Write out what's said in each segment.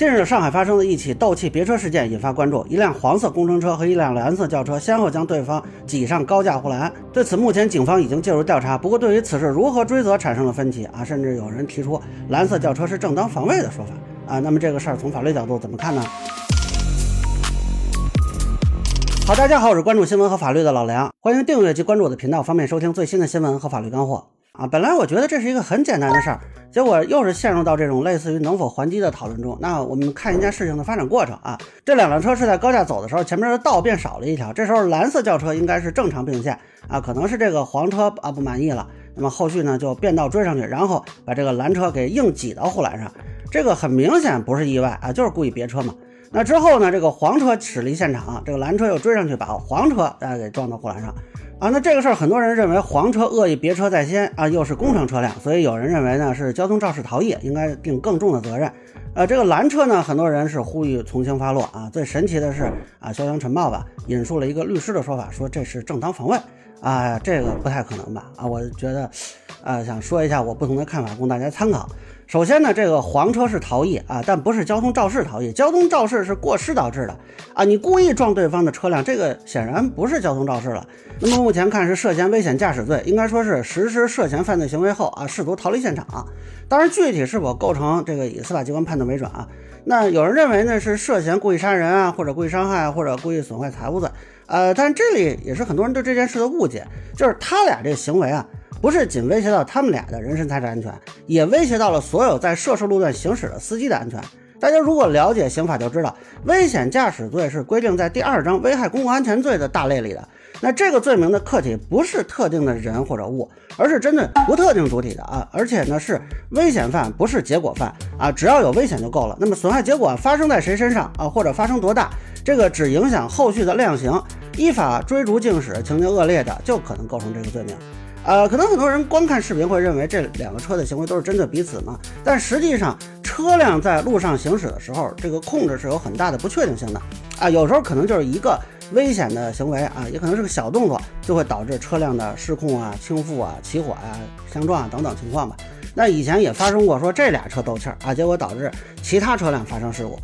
近日，上海发生的一起斗气别车事件引发关注，一辆黄色工程车和一辆蓝色轿车先后将对方挤上高架护栏。对此，目前警方已经介入调查。不过，对于此事如何追责产生了分歧啊，甚至有人提出蓝色轿车是正当防卫的说法啊。那么这个事儿从法律角度怎么看呢？好，大家好，我是关注新闻和法律的老梁，欢迎订阅及关注我的频道，方便收听最新的新闻和法律干货。啊，本来我觉得这是一个很简单的事儿，结果又是陷入到这种类似于能否还击的讨论中。那我们看一件事情的发展过程啊，这两辆车是在高架走的时候，前面的道变少了一条，这时候蓝色轿车应该是正常并线啊，可能是这个黄车啊不满意了，那么后续呢就变道追上去，然后把这个蓝车给硬挤到护栏上，这个很明显不是意外啊，就是故意别车嘛。那之后呢，这个黄车驶离现场，这个蓝车又追上去把黄车啊给撞到护栏上。啊，那这个事儿很多人认为黄车恶意别车在先啊，又是工程车辆，所以有人认为呢是交通肇事逃逸，应该定更重的责任。呃，这个蓝车呢，很多人是呼吁从轻发落啊。最神奇的是啊，潇湘晨报吧引述了一个律师的说法，说这是正当防卫啊，这个不太可能吧？啊，我觉得，呃，想说一下我不同的看法，供大家参考。首先呢，这个黄车是逃逸啊，但不是交通肇事逃逸。交通肇事是过失导致的啊，你故意撞对方的车辆，这个显然不是交通肇事了。那么目前看是涉嫌危险驾驶罪，应该说是实施涉嫌犯罪行为后啊，试图逃离现场。当然，具体是否构成这个以司法机关判断为准啊。那有人认为呢是涉嫌故意杀人啊，或者故意伤害或者故意损坏财物罪。呃，但这里也是很多人对这件事的误解，就是他俩这个行为啊。不是仅威胁到他们俩的人身财产安全，也威胁到了所有在涉事路段行驶的司机的安全。大家如果了解刑法，就知道危险驾驶罪是规定在第二章危害公共安全罪的大类里的。那这个罪名的客体不是特定的人或者物，而是针对不特定主体的啊，而且呢是危险犯，不是结果犯啊，只要有危险就够了。那么损害结果发生在谁身上啊，或者发生多大，这个只影响后续的量刑，依法追逐竞驶，情节恶劣的就可能构成这个罪名。呃，可能很多人光看视频会认为这两个车的行为都是针对彼此嘛，但实际上车辆在路上行驶的时候，这个控制是有很大的不确定性的啊，有时候可能就是一个危险的行为啊，也可能是个小动作，就会导致车辆的失控啊、倾覆啊、起火啊、相撞啊等等情况吧。那以前也发生过说这俩车斗气儿啊，结果导致其他车辆发生事故。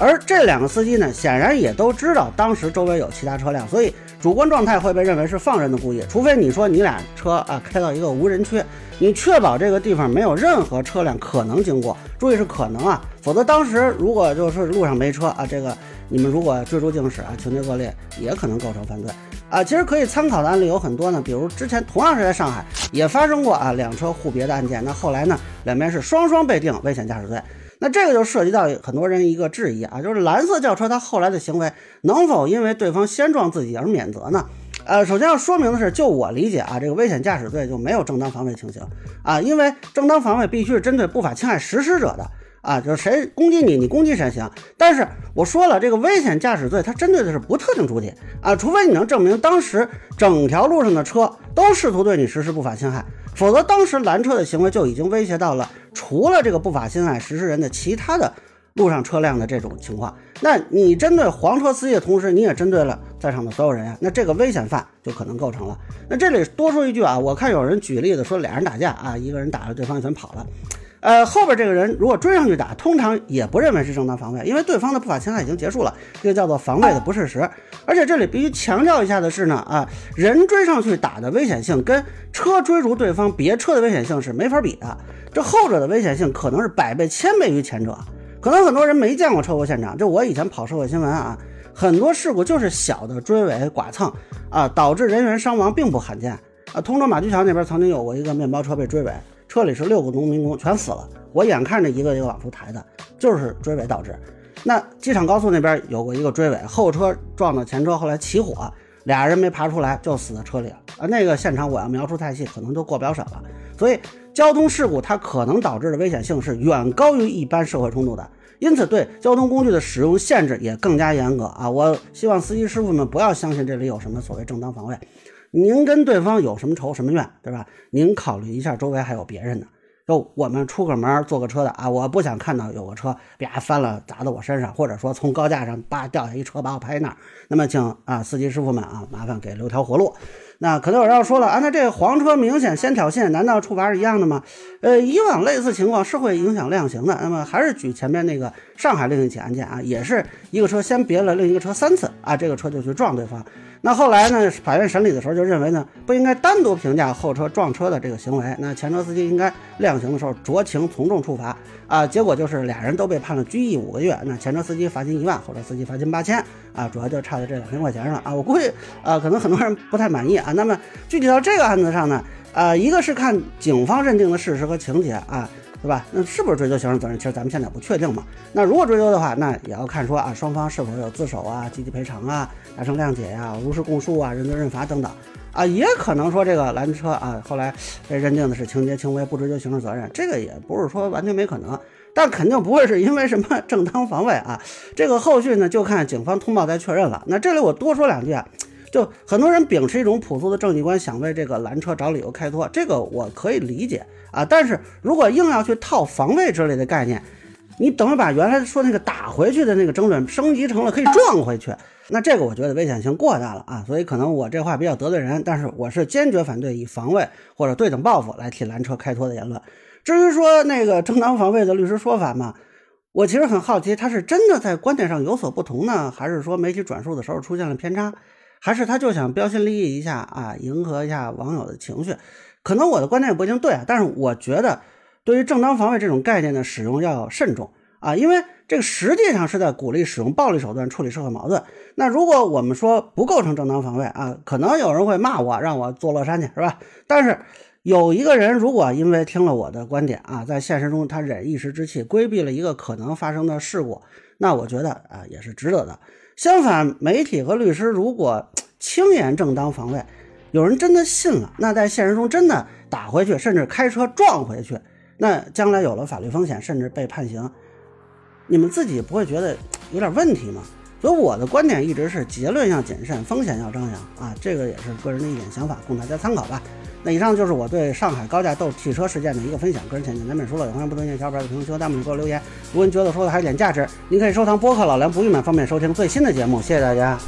而这两个司机呢，显然也都知道当时周围有其他车辆，所以主观状态会被认为是放任的故意。除非你说你俩车啊开到一个无人区，你确保这个地方没有任何车辆可能经过，注意是可能啊，否则当时如果就是路上没车啊，这个你们如果追逐竞驶啊，情节恶劣，也可能构成犯罪啊。其实可以参考的案例有很多呢，比如之前同样是在上海也发生过啊两车互别的案件，那后来呢两边是双双被定危险驾驶罪。那这个就涉及到很多人一个质疑啊，就是蓝色轿车它后来的行为能否因为对方先撞自己而免责呢？呃，首先要说明的是，就我理解啊，这个危险驾驶罪就没有正当防卫情形啊，因为正当防卫必须是针对不法侵害实施者的啊，就是谁攻击你，你攻击谁行。但是我说了，这个危险驾驶罪它针对的是不特定主体啊，除非你能证明当时整条路上的车都试图对你实施不法侵害。否则，当时拦车的行为就已经威胁到了除了这个不法侵害实施人的其他的路上车辆的这种情况。那你针对黄车司机的同时，你也针对了在场的所有人呀。那这个危险犯就可能构成了。那这里多说一句啊，我看有人举例子说俩人打架啊，一个人打了对方一拳跑了。呃，后边这个人如果追上去打，通常也不认为是正当防卫，因为对方的不法侵害已经结束了，这个叫做防卫的不事实。而且这里必须强调一下的是呢，啊，人追上去打的危险性跟车追逐对方别车的危险性是没法比的，这后者的危险性可能是百倍千倍于前者。可能很多人没见过车祸现场，就我以前跑社会新闻啊，很多事故就是小的追尾剐蹭啊，导致人员伤亡并不罕见啊。通州马驹桥那边曾经有过一个面包车被追尾。车里是六个农民工，全死了。我眼看着一个一个往出抬的，就是追尾导致。那机场高速那边有过一个追尾，后车撞到前车，后来起火，俩人没爬出来就死在车里了。啊，那个现场我要描述太细，可能都过不了审了。所以交通事故它可能导致的危险性是远高于一般社会冲突的，因此对交通工具的使用限制也更加严格啊！我希望司机师傅们不要相信这里有什么所谓正当防卫。您跟对方有什么仇什么怨，对吧？您考虑一下周围还有别人呢。就我们出个门坐个车的啊，我不想看到有个车啪翻了砸到我身上，或者说从高架上叭掉下一车把我拍那儿。那么请啊司机师傅们啊，麻烦给留条活路。那可能有人要说了啊，那这黄车明显先挑衅，难道处罚是一样的吗？呃，以往类似情况是会影响量刑的。那么还是举前面那个上海另一起案件啊，也是一个车先别了另一个车三次啊，这个车就去撞对方。那后来呢？法院审理的时候就认为呢，不应该单独评价后车撞车的这个行为，那前车司机应该量刑的时候酌情从重处罚啊。结果就是俩人都被判了拘役五个月，那前车司机罚金一万，后车司机罚金八千啊，主要就差在这两千块钱上啊。我估计啊，可能很多人不太满意啊。那么具体到这个案子上呢，啊，一个是看警方认定的事实和情节啊。对吧？那是不是追究刑事责任？其实咱们现在不确定嘛。那如果追究的话，那也要看说啊，双方是否有自首啊、积极赔偿啊、达成谅解呀、如实供述啊、认罪认罚等等啊。也可能说这个拦车啊，后来被认定的是情节轻微，不追究刑事责任。这个也不是说完全没可能，但肯定不会是因为什么正当防卫啊。这个后续呢，就看警方通报再确认了。那这里我多说两句啊。就很多人秉持一种朴素的正义观，想为这个拦车找理由开脱，这个我可以理解啊。但是如果硬要去套防卫之类的概念，你等于把原来说那个打回去的那个争论升级成了可以撞回去，那这个我觉得危险性过大了啊。所以可能我这话比较得罪人，但是我是坚决反对以防卫或者对等报复来替拦车开脱的言论。至于说那个正当防卫的律师说法嘛，我其实很好奇，他是真的在观点上有所不同呢，还是说媒体转述的时候出现了偏差？还是他就想标新立异一下啊，迎合一下网友的情绪。可能我的观点也不一定对啊，但是我觉得对于正当防卫这种概念的使用要慎重啊，因为这个实际上是在鼓励使用暴力手段处理社会矛盾。那如果我们说不构成正当防卫啊，可能有人会骂我，让我坐乐山去，是吧？但是有一个人如果因为听了我的观点啊，在现实中他忍一时之气，规避了一个可能发生的事故，那我觉得啊也是值得的。相反，媒体和律师如果轻言正当防卫，有人真的信了，那在现实中真的打回去，甚至开车撞回去，那将来有了法律风险，甚至被判刑，你们自己不会觉得有点问题吗？所以我的观点一直是结论要谨慎，风险要张扬啊，这个也是个人的一点想法，供大家参考吧。那以上就是我对上海高价斗汽车事件的一个分享，个人浅见难免说了，有欢迎不同意见小伙伴在评论区和弹幕里给我留言。如果您觉得说的还有点价值，您可以收藏播客老梁不郁闷，方便收听最新的节目。谢谢大家。